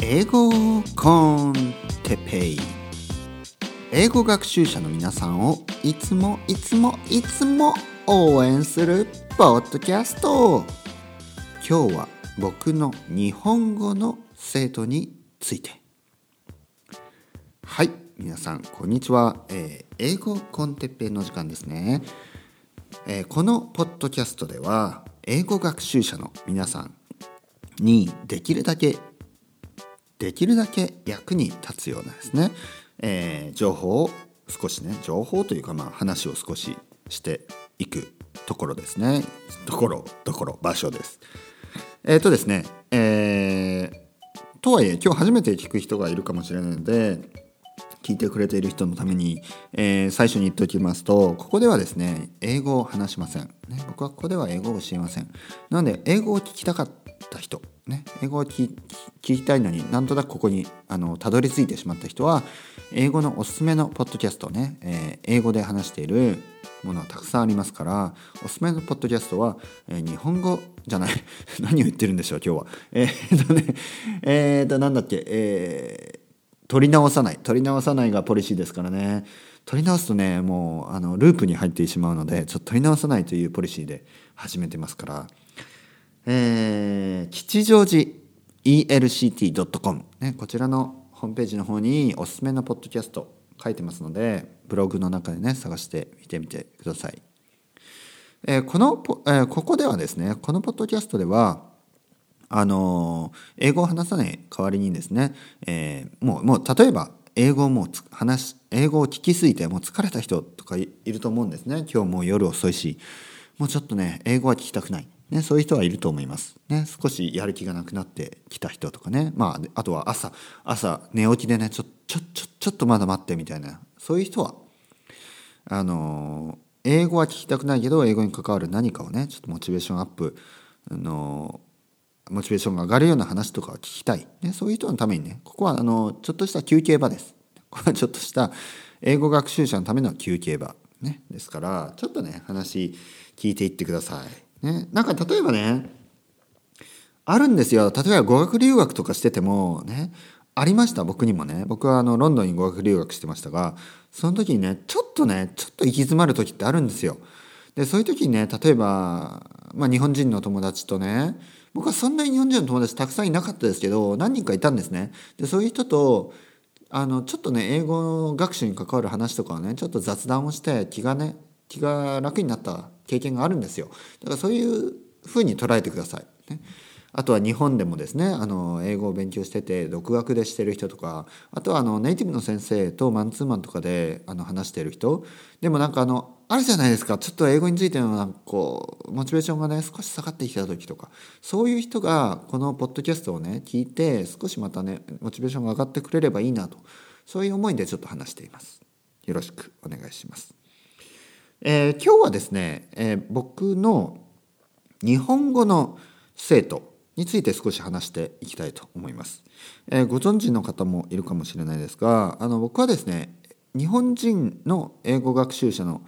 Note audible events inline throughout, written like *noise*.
英語コンテペイ。英語学習者の皆さんをいつもいつもいつも応援するポッドキャスト。今日は僕の日本語の生徒について。はい皆さんこんにちは、えー、英語コンテッペイの時間ですね、えー、このポッドキャストでは英語学習者の皆さんにできるだけできるだけ役に立つようなですね、えー、情報を少しね情報というかまあ話を少ししていくところですね。ところところ場所です。えっ、ー、とですねえー、とはいえ今日初めて聞く人がいるかもしれないので聞いてくれている人のために、えー、最初に言っておきますとここではですね英語を話しません、ね、僕はここでは英語を教えません。なので英語を聞きたかった人、ね、英語を聞きたいのになんとなくここにあのたどり着いてしまった人は英語のおすすめのポッドキャストね、えー、英語で話しているものはたくさんありますからおすすめのポッドキャストは、えー、日本語じゃない *laughs* 何を言ってるんでしょう今日は。えー、っとねえー、っとなんだっけえー取り直さない取り直さないがポリシーですからね。取り直すとねもうあのループに入ってしまうのでちょっと取り直さないというポリシーで始めてますから。え、吉祥寺 ELCT.com、ね、こちらのホームページの方におすすめのポッドキャスト書いてますのでブログの中でね探してみてみてください、えー、この、えー、ここではですねこのポッドキャストではあの英語を話さない代わりにですね、えー、もうもう例えば英語もう話英語を聞きすぎてもう疲れた人とかいると思うんですね。今日もう夜遅いしもうちょっとね英語は聞きたくない、ね、そういう人はいると思います、ね、少しやる気がなくなってきた人とかね、まあ、あとは朝朝寝起きでねちょちょちょちょっとまだ待ってみたいな。そういう人はあの英語は聞きたくないけど英語に関わる何かをねちょっとモチベーションアップあのモチベーションが上がるような話とかを聞きたい、ね、そういう人のためにねここはあのちょっとした休憩場です。これはちょっとした英語学習者のための休憩場、ね、ですからちょっとね話聞いていってください、ね、なんか例えばねあるんですよ。例えば語学留学とかしててもね。ありました僕にもね。僕はあのロンドンに語学留学してましたがその時にねちょっとねちょっと行き詰まる時ってあるんですよ。でそういう時にね例えば、まあ、日本人の友達とね僕はそんなに日本人の友達たくさんいなかったですけど何人かいたんですね。でそういう人とあのちょっとね英語学習に関わる話とかをねちょっと雑談をして気がね気が楽になった経験があるんですよ。だからそういうふうに捉えてください。ね。あとは日本でもですねあの英語を勉強してて独学でしてる人とかあとはあのネイティブの先生とマンツーマンとかであの話してる人。でもなんかあのあるじゃないですか。ちょっと英語についてのなんかこうモチベーションがね少し下がってきた時とか。そういう人がこのポッドキャストをね聞いて少しまたねモチベーションが上がってくれればいいなと。そういう思いでちょっと話しています。よろしくお願いします、えー、今日はですね、えー、僕の日本語の生徒について少し話していきたいと思います。えー、ご存知の方もいるかもしれないですがあの僕はですね日本人の英語学習者の、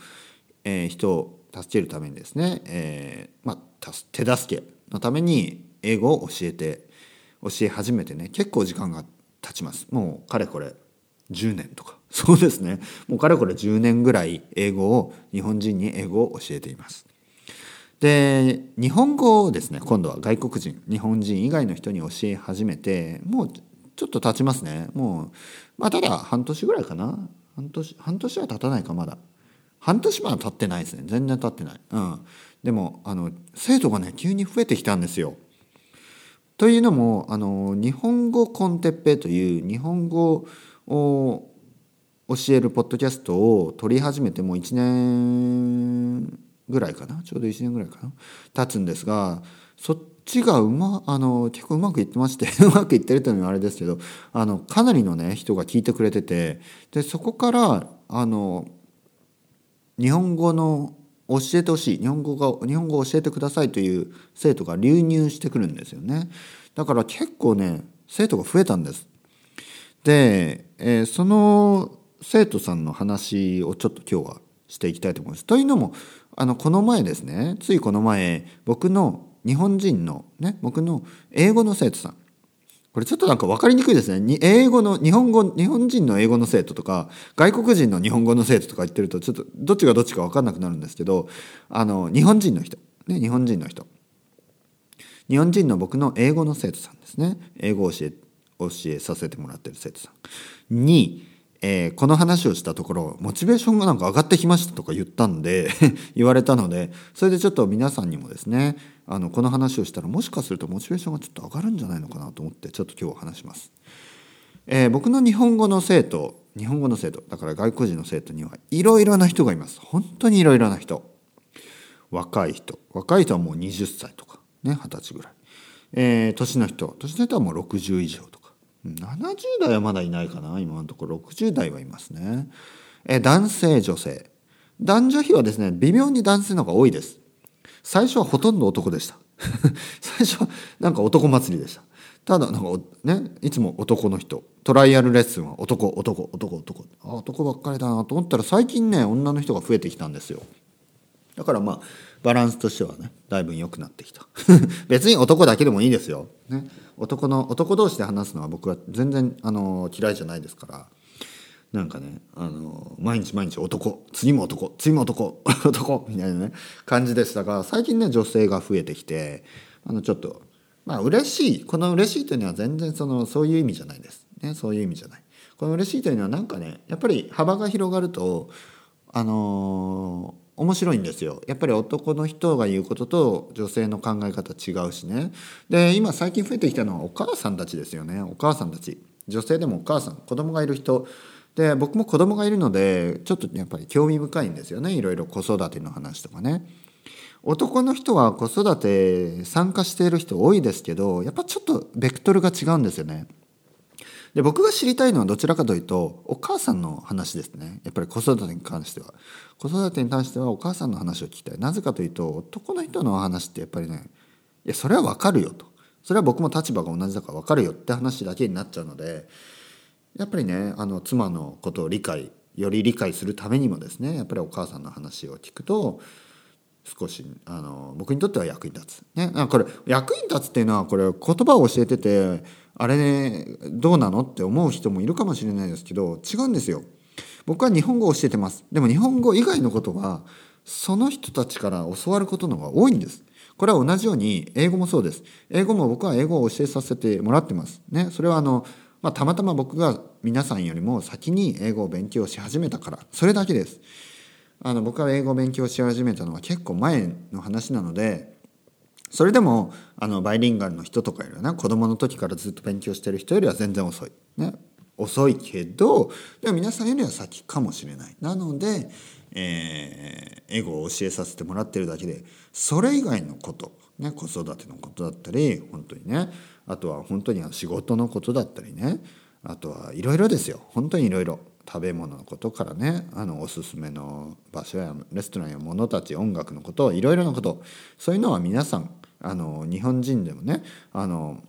え、人を助けるためにですね、え、まあ、手助けのために英語を教えて教え始めてね結構時間が経ちますもうかれこれ10年とかそうですね。もうかれこれ10年ぐらい英語を日本人に英語を教えています。で日本語をですね今度は外国人日本人以外の人に教え始めてもうちょっと経ちますね。もうまあただ半年ぐらいかな。半年半年は経たないかまだ。半年は経ってないですね。全然経ってない。うん。でもあの生徒がね急に増えてきたんですよ。というのもあの日本語コンテッペという日本語を教えるポッドキャストを撮り始めてもう1年ぐらいかな？ちょうど1年ぐらいかな？経つんですがそっちがうまあの結構うまくいってまして *laughs* うまくいってるというのはあれですけどあのかなりのね人が聞いてくれててでそこからあの日本語の教えてほしい日本語が日本語を教えてくださいという生徒が流入してくるんですよね。だから結構ね生徒が増えたんです。で、えー、その生徒さんの話をちょっと今日はしていきたいと思います。というのもあのこの前ですねついこの前僕の日本人のね僕の英語の生徒さん。これちょっとなんか分かりにくいですね。に英語の日本語日本人の英語の生徒とか外国人の日本語の生徒とか言ってるとちょっとどっちがどっちか分かんなくなるんですけどあの日本人の人。ね日本人の人。日本人の僕の英語の生徒さんですね。英語を教え教えさせてもらってる生徒さん。に、えー、この話をしたところモチベーションがなんか上がってきましたとか言ったんで *laughs* 言われたのでそれでちょっと皆さんにもですねあのこの話をしたらもしかするとモチベーションがちょっと上がるんじゃないのかなと思ってちょっと今日話します。えー、僕の日本語の生徒日本語の生徒だから外国人の生徒にはいろいろな人がいます。本当にいろいろな人。若い人。若い人はもう20歳とかね二十歳ぐらい、えー、年の人。年の人はもう60以上とか。70代はまだいないかな。今のところ。60代はいますね、え、男性女性。男女比はですね微妙に男性の方が多いです。最初はほとんど男でした。*laughs* 最初はなんか男祭りでした。ただなんかねいつも男の人。トライアルレッスンは男男男男。あ男ばっかりだなと思ったら最近ね女の人が増えてきたんですよ。だからまあバランスとしてはねだいぶ良くなってきた。*laughs* 別に男だけでもいいですよ、ね、男の男同士で話すのは僕は全然あの嫌いじゃないですから。なんかねあの毎日毎日男。次も男。次も男。*laughs* 男みたいなね感じでしたが最近ね女性が増えてきてあのちょっとまあ嬉しい。この嬉しいというのは全然そのそういう意味じゃないです、ね、そういう意味じゃない。この嬉しいというのはなんかねやっぱり幅が広がるとあのー、面白いんですよ。やっぱり男の人が言うことと女性の考え方違うしね。で今最近増えてきたのはお母さんたちですよね。お母さんたち。女性でもお母さん。子供がいる人。で僕も子供がいるのでちょっとやっぱり興味深いんですよね。いろいろ子育ての話とかね。男の人は子育て参加している人多いですけどやっぱちょっとベクトルが違うんですよね。で僕が知りたいのはどちらかというとお母さんの話ですね。やっぱり子育てに関しては。子育てに関してはお母さんの話を聞きたい。なぜかというと男の人の話ってやっぱりねいやそれは分かるよと。それは僕も立場が同じだから分かるよって話だけになっちゃうのでやっぱりねあの妻のことを理解より理解するためにもですねやっぱりお母さんの話を聞くと少しあの僕にとっては役に立つ。ね、これ役に立つっていうのはこれ言葉を教えててあれねどうなのって思う人もいるかもしれないですけど違うんですよ。僕は日本語を教えてます。でも日本語以外のことはその人たちから教わることの方が多いんです。これは同じように英語もそうです。英語も僕は英語を教えさせてもらってます。ね、それはあのまあ、たまたま僕が皆さんよりも先に英語を勉強し始めたからそれだけです。あの僕が英語を勉強し始めたのは結構前の話なのでそれでもあのバイリンガルの人とかよりはな。子供の時からずっと勉強してる人よりは全然遅い。ね、遅いけどでも皆さんよりは先かもしれない。なので、えー、英語を教えさせてもらってるだけでそれ以外のこと、ね、子育てのことだったり本当にね。あとは本当に仕事のことだったりね。あとはいろいろですよ。本当にいろいろ食べ物のことからねあのおすすめの場所やレストランや物たち音楽のこといろいろなことそういうのは皆さんあの日本人でもねあの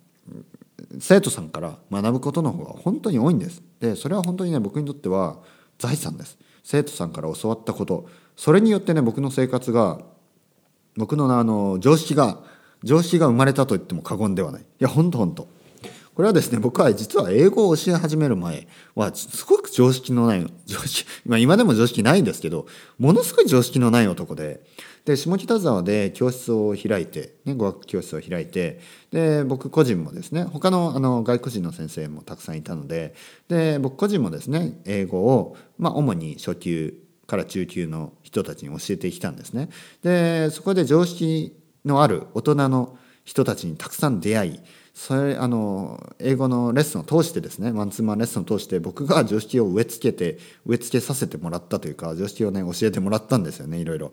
生徒さんから学ぶことの方が本当に多いんです。でそれは本当にね僕にとっては財産です。生徒さんから教わったことそれによってね僕の生活が僕のあの常識が常識が生まれたと言っても過言ではないいやほんとほんとこれはですね僕は実は英語を教え始める前はすごく常識のない常識、ま、今でも常識ないんですけどものすごい常識のない男でで下北沢で教室を開いて、ね、語学教室を開いてで僕個人もですね他のあの外国人の先生もたくさんいたのでで僕個人もですね英語を、まあ、主に初級から中級の人たちに教えてきたんですね。でそこで常識のある大人の人たちにたくさん出会いそれあの英語のレッスンを通してですねマンツーマンレッスンを通して僕が常識を植え付けて植え付けさせてもらったというか常識をね教えてもらったんですよねいろいろ。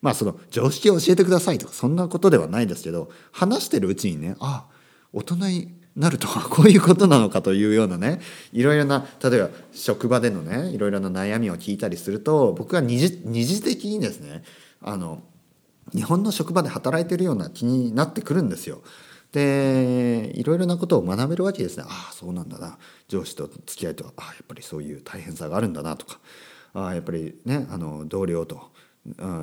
まあその常識を教えてくださいとかそんなことではないですけど話してるうちにねあ大人になるとは *laughs* こういうことなのかというようなねいろいろな例えば職場でのねいろいろな悩みを聞いたりすると僕は二次二次的にですねあの日本の職場で働いてるような気になってくるんですよ。でいろいろなことを学べるわけですね。ああそうなんだな。上司と付き合いとああやっぱりそういう大変さがあるんだなとかああやっぱりねあの同僚と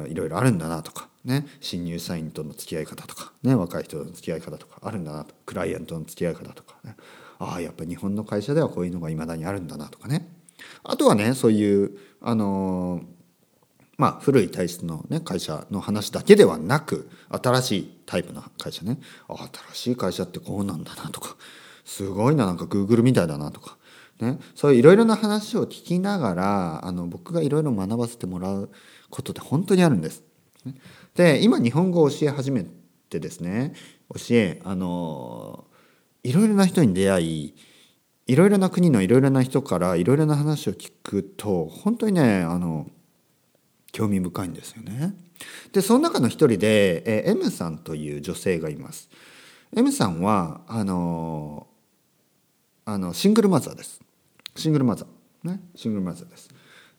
いろいろあるんだなとかね。新入社員との付き合い方とかね。若い人との付き合い方とかあるんだなとクライアントの付き合い方とかね。ああやっぱ日本の会社ではこういうのがいまだにあるんだなとかね。あとはねそういうあのまあ古い体質の、ね、会社の話だけではなく新しいタイプの会社ね。新しい会社ってこうなんだなとかすごいななんかグーグルみたいだなとか、ね、そういういろいろな話を聞きながらあの僕がいろいろ学ばせてもらうことって本当にあるんです。で今日本語を教え始めてですね教えあのいろいろな人に出会いいろいろな国のいろいろな人からいろいろな話を聞くと本当にねあの興味深いんですよね。でその中の一人で、え M さんという女性がいます。M さんはあのあのシングルマザーです。シングルマザーねシングルマザーです。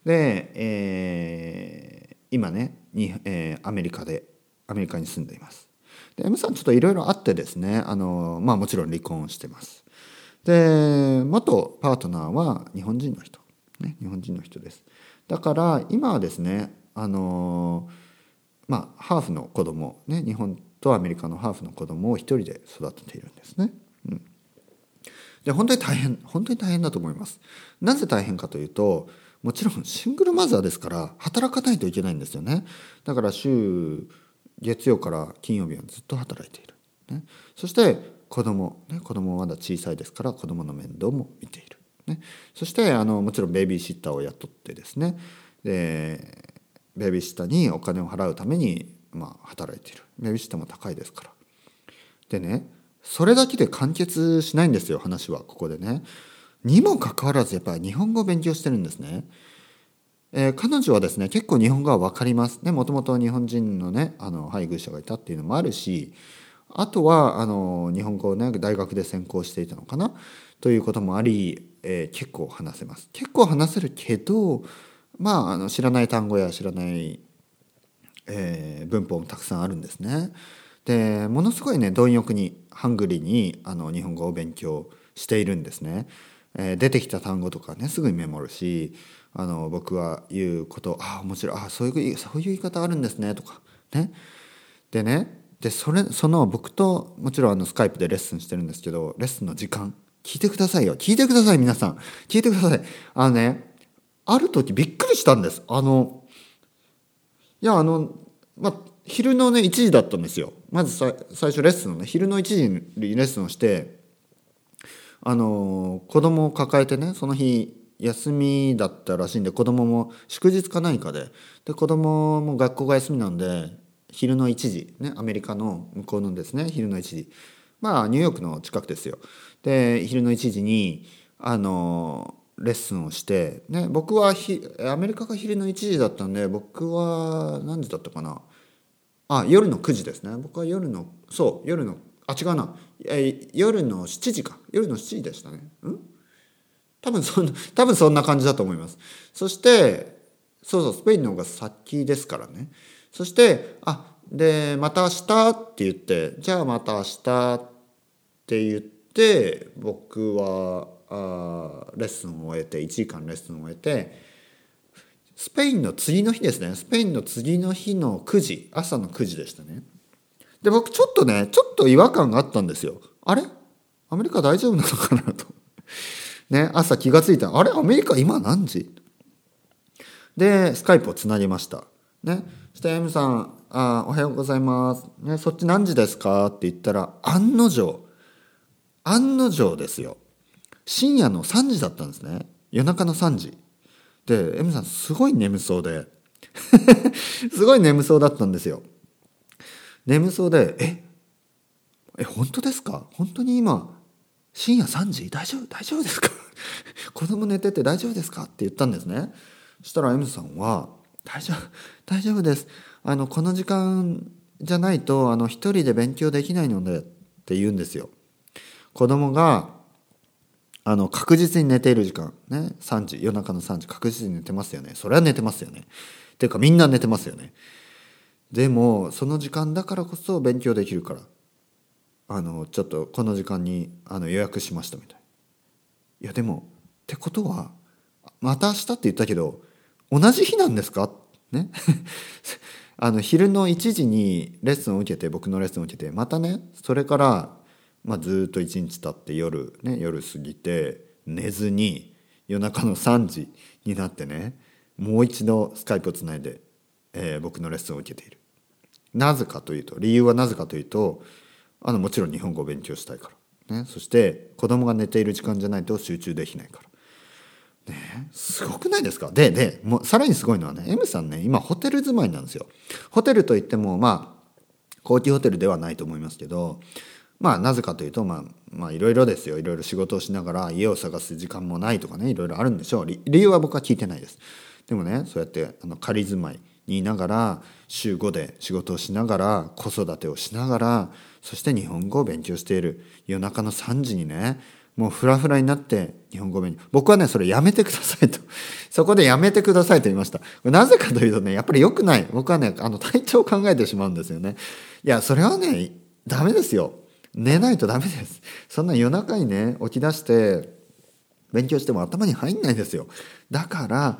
で、えー、今ねに、えー、アメリカでアメリカに住んでいます。で M さんちょっといろいろあってですねあの、まあ、もちろん離婚してます。で元パートナーは日本人の人、ね、日本人の人です。だから今はですねあのまあハーフの子供ね日本とアメリカのハーフの子供を一人で育てているんですね。うん、で本当に大変本当に大変だと思います。なぜ大変かというともちろんシングルマザーですから働かないといけないんですよね。だから週月曜から金曜日はずっと働いている。ね、そして子供ね子供はまだ小さいですから子供の面倒も見ている。ね、そしてあのもちろんベビーシッターを雇ってですねでベビーシッターにお金を払うために、まあ、働いている。ベビーシッターも高いですから。でねそれだけで完結しないんですよ話はここでね。にもかかわらずやっぱり日本語を勉強してるんですね。えー、彼女はですね結構日本語は分かります。ねもともと日本人のねあの配偶者がいたっていうのもあるしあとはあの日本語をね大学で専攻していたのかな？ということもあり、えー、結構話せます。結構話せるけどまああの知らない単語や知らない、えー、文法もたくさんあるんですね。でものすごいね貪欲にハングリーにあの日本語を勉強しているんですね。えー、出てきた単語とかねすぐにメモるしあの僕は言うことああ面白いあそういうそういう言い方あるんですねとかねでねでそれその僕ともちろんあのスカイプでレッスンしてるんですけどレッスンの時間聞いてくださいよ聞いてください皆さん聞いてくださいあのねある時びっくりしたんです。あの、いや、あの、まあ、昼のね、1時だったんですよ。まずさ最初レッスンをね、昼の1時にレッスンをして、あの、子供を抱えてね、その日、休みだったらしいんで、子供も祝日か何かで、で、子供も学校が休みなんで、昼の1時、ね、アメリカの向こうのですね、昼の1時。まあ、ニューヨークの近くですよ。で、昼の1時に、あの、レッスンをして、ね、僕はひアメリカが昼の1時だったんで僕は何時だったかな？あ夜の9時ですね。僕は夜のそう夜のあ違うな。夜の7時か。夜の7時でしたね。うん？多分そんな多分そんな感じだと思います。そしてそうそうスペインの方が先ですからね。そしてあでまた明日って言ってじゃあまた明日って言って僕はあレッスンを終えて1時間レッスンを終えてスペインの次の日ですね。スペインの次の日の9時朝の9時でしたね。で僕ちょっとねちょっと違和感があったんですよ。あれ？アメリカ大丈夫なのかなと。ね朝気が付いた。あれ？アメリカ今何時？でスカイプをつなぎました。ね。そして M さんあ「おはようございます」ね「そっち何時ですか?」って言ったら案の定。案の定ですよ。深夜の3時だったんですね。夜中の3時。で M さんすごい眠そうで。*laughs* すごい眠そうだったんですよ。眠そうで「ええ本当ですか？本当に今深夜3時？大丈夫大丈夫ですか？*laughs* 子供寝てて大丈夫ですか?」って言ったんですね。そしたら M さんは「大丈夫大丈夫です。あのこの時間じゃないとあの一人で勉強できないので」って言うんですよ。子供があの確実に寝ている時間。ね。3時。夜中の3時。確実に寝てますよね。それは寝てますよね。っていうかみんな寝てますよね。でもその時間だからこそ勉強できるから。あのちょっとこの時間にあの予約しましたみたい。いやでもってことはまた明日って言ったけど同じ日なんですか？ね。*laughs* あの昼の1時にレッスンを受けて僕のレッスンを受けてまたねそれからまあ、ずっと一日経って夜ね夜過ぎて寝ずに夜中の3時になってねもう一度スカイプをつないで、えー、僕のレッスンを受けているなぜかというと理由はなぜかというとあのもちろん日本語を勉強したいから、ね、そして子供が寝ている時間じゃないと集中できないから。ね、すごくないですか？ででもうさらにすごいのはね M さんね今ホテル住まいなんですよ。ホテルといってもまあ高級ホテルではないと思いますけどまあなぜかというとまあまあいろいろですよ。いろいろ仕事をしながら家を探す時間もないとかねいろいろあるんでしょう。理由は僕は聞いてないです。でもねそうやってあの仮住まいにいながら週5で仕事をしながら子育てをしながらそして日本語を勉強している。夜中の3時にねもうフラフラになって日本語勉強。僕はねそれやめてくださいと。*laughs* そこでやめてくださいと言いました。なぜかというとねやっぱり良くない。僕はねあの体調を考えてしまうんですよね。いやそれはねダメですよ。寝ないとダメです。そんな夜中にね起き出して勉強しても頭に入んないですよ。だから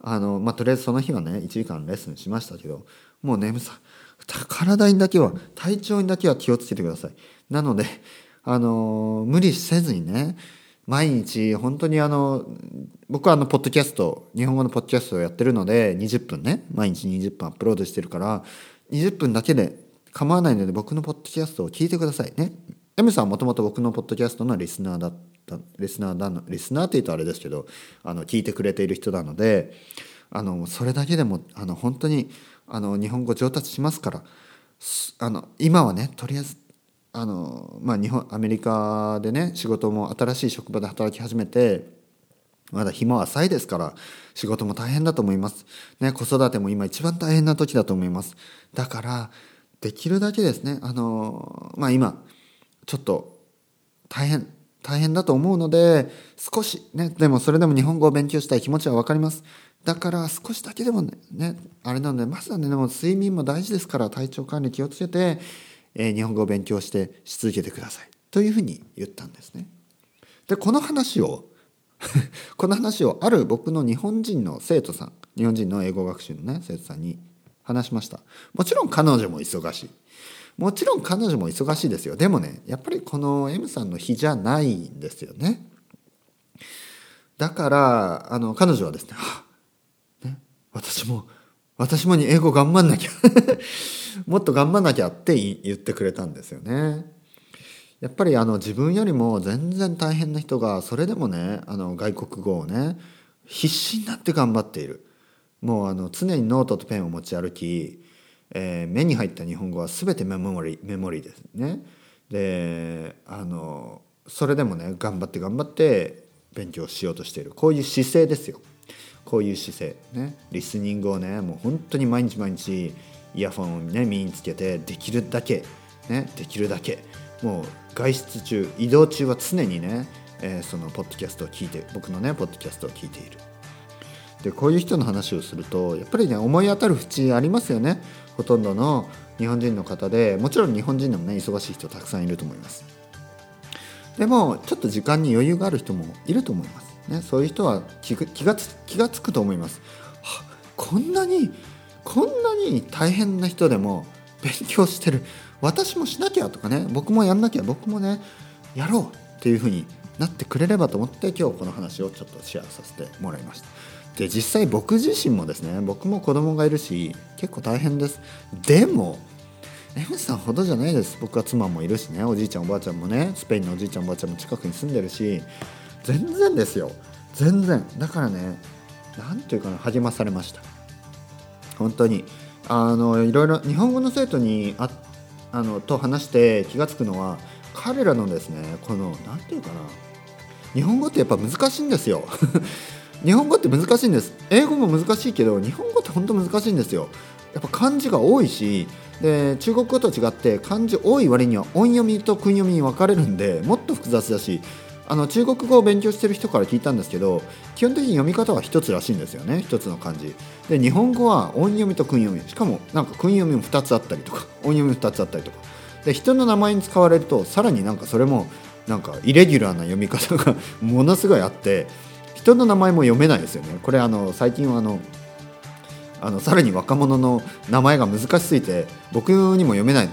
あのまあとりあえずその日はね1時間レッスンしましたけどもう眠さ体にだけは体調にだけは気をつけてください。なのであの無理せずにね毎日本当にあの僕はあのポッドキャスト日本語のポッドキャストをやってるので20分ね毎日20分アップロードしてるから20分だけで構わないので僕のポッドキャストを聞いてくださいね。M さんはもともと僕のポッドキャストのリスナーだったリスナーだのリスナーって言うとあれですけどあの聞いてくれている人なのであのそれだけでもあの本当にあの日本語上達しますからあの今はねとりあえずあの、まあ、日本アメリカでね仕事も新しい職場で働き始めてまだ日も浅いですから仕事も大変だと思います、ね、子育ても今一番大変な時だと思います。だからできるだけですねあのまあ今ちょっと大変大変だと思うので少しねでもそれでも日本語を勉強したい気持ちは分かりますだから少しだけでもねねあれなのでまずはねでも睡眠も大事ですから体調管理気をつけて、えー、日本語を勉強してし続けてくださいというふうに言ったんですね。でこの話を *laughs* この話をある僕の日本人の生徒さん日本人の英語学習のね生徒さんに話しました。もちろん彼女も忙しい。もちろん彼女も忙しいですよ。でもねやっぱりこの M さんの日じゃないんですよね。だからあの彼女はですねね私も私もに英語頑張んなきゃ。*laughs* もっと頑張んなきゃって言ってくれたんですよね。やっぱりあの自分よりも全然大変な人がそれでもねあの外国語をね必死になって頑張っている。もうあの常にノートとペンを持ち歩きえー、目に入った日本語は全てメモリメモリですね。であのそれでもね頑張って頑張って勉強しようとしている。こういう姿勢ですよ。こういう姿勢ね。リスニングをねもう本当に毎日毎日イヤホンをね身につけてできるだけねできるだけ。もう外出中移動中は常にね、えー、そのポッドキャストを聞いて僕のねポッドキャストを聞いている。でこういう人の話をするとやっぱりね思い当たる節ありますよね。ほとんどの日本人の方でもちろん日本人でもね忙しい人たくさんいると思います。でもちょっと時間に余裕がある人もいると思います、ね、そういう人は気がつ気がつくと思います。はこんなにこんなに大変な人でも勉強してる。私もしなきゃとかね僕もやんなきゃ僕もねやろうっていうふうになってくれればと思って今日この話をちょっとシェアさせてもらいました。で実際僕自身もですね僕も子供がいるし結構大変です。でも M さんほどじゃないです。僕は妻もいるしねおじいちゃんおばあちゃんもねスペインのおじいちゃんおばあちゃんも近くに住んでるし全然ですよ。全然。だからね何ていうかな励まされました。本当に。あのいろいろ日本語の生徒にああのと話して気が付くのは彼らのですねこの何て言うかな日本語ってやっぱ難しいんですよ。日本語って難しいんです。英語も難しいけど日本語って本当難しいんですよ。やっぱ漢字が多いしで中国語と違って漢字多い割には音読みと訓読みに分かれるんでもっと複雑だしあの中国語を勉強してる人から聞いたんですけど基本的に読み方は一つらしいんですよね一つの漢字。で日本語は音読みと訓読み。しかもなんか訓読みも2つあったりとか音読み2つあったりとか。で人の名前に使われるとさらになんかそれもなんかイレギュラーな読み方が *laughs* ものすごいあって人の名前も読めないですよね。これあの最近はあのあのさらに若者の名前が難しすぎて僕にも読めない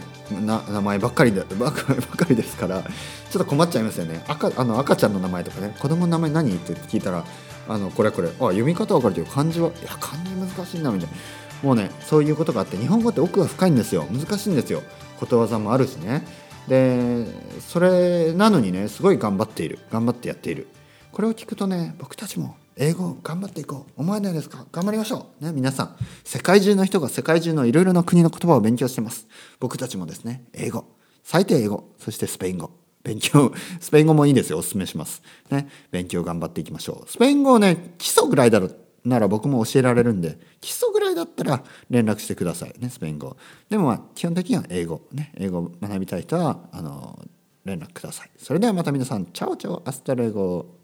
な名前ばっかりで *laughs* ばっかりですからちょっと困っちゃいますよね。赤あの赤ちゃんの名前とかね。子供の名前何？って聞いたらあのこれこれあ読み方分かるけど漢字はいや漢字難しいなみたいな。もうねそういうことがあって日本語って奥が深いんですよ。難しいんですよ。ことわざもあるしね。でそれなのにねすごい頑張っている。頑張ってやっている。これを聞くとね僕たちも英語頑張っていこう。思えないですか？頑張りましょう。ね皆さん世界中の人が世界中のいろいろな国の言葉を勉強してます。僕たちもですね英語。最低英語。そしてスペイン語。勉強。*laughs* スペイン語もいいですよ。おすすめします。ね勉強頑張っていきましょう。スペイン語をね基礎ぐらいだろなら僕も教えられるんで基礎ぐらいだったら連絡してください。ねスペイン語。でもまあ基本的には英語。ね英語を学びたい人はあの連絡ください。それではまた皆さん。 Chao chao。Hasta luego。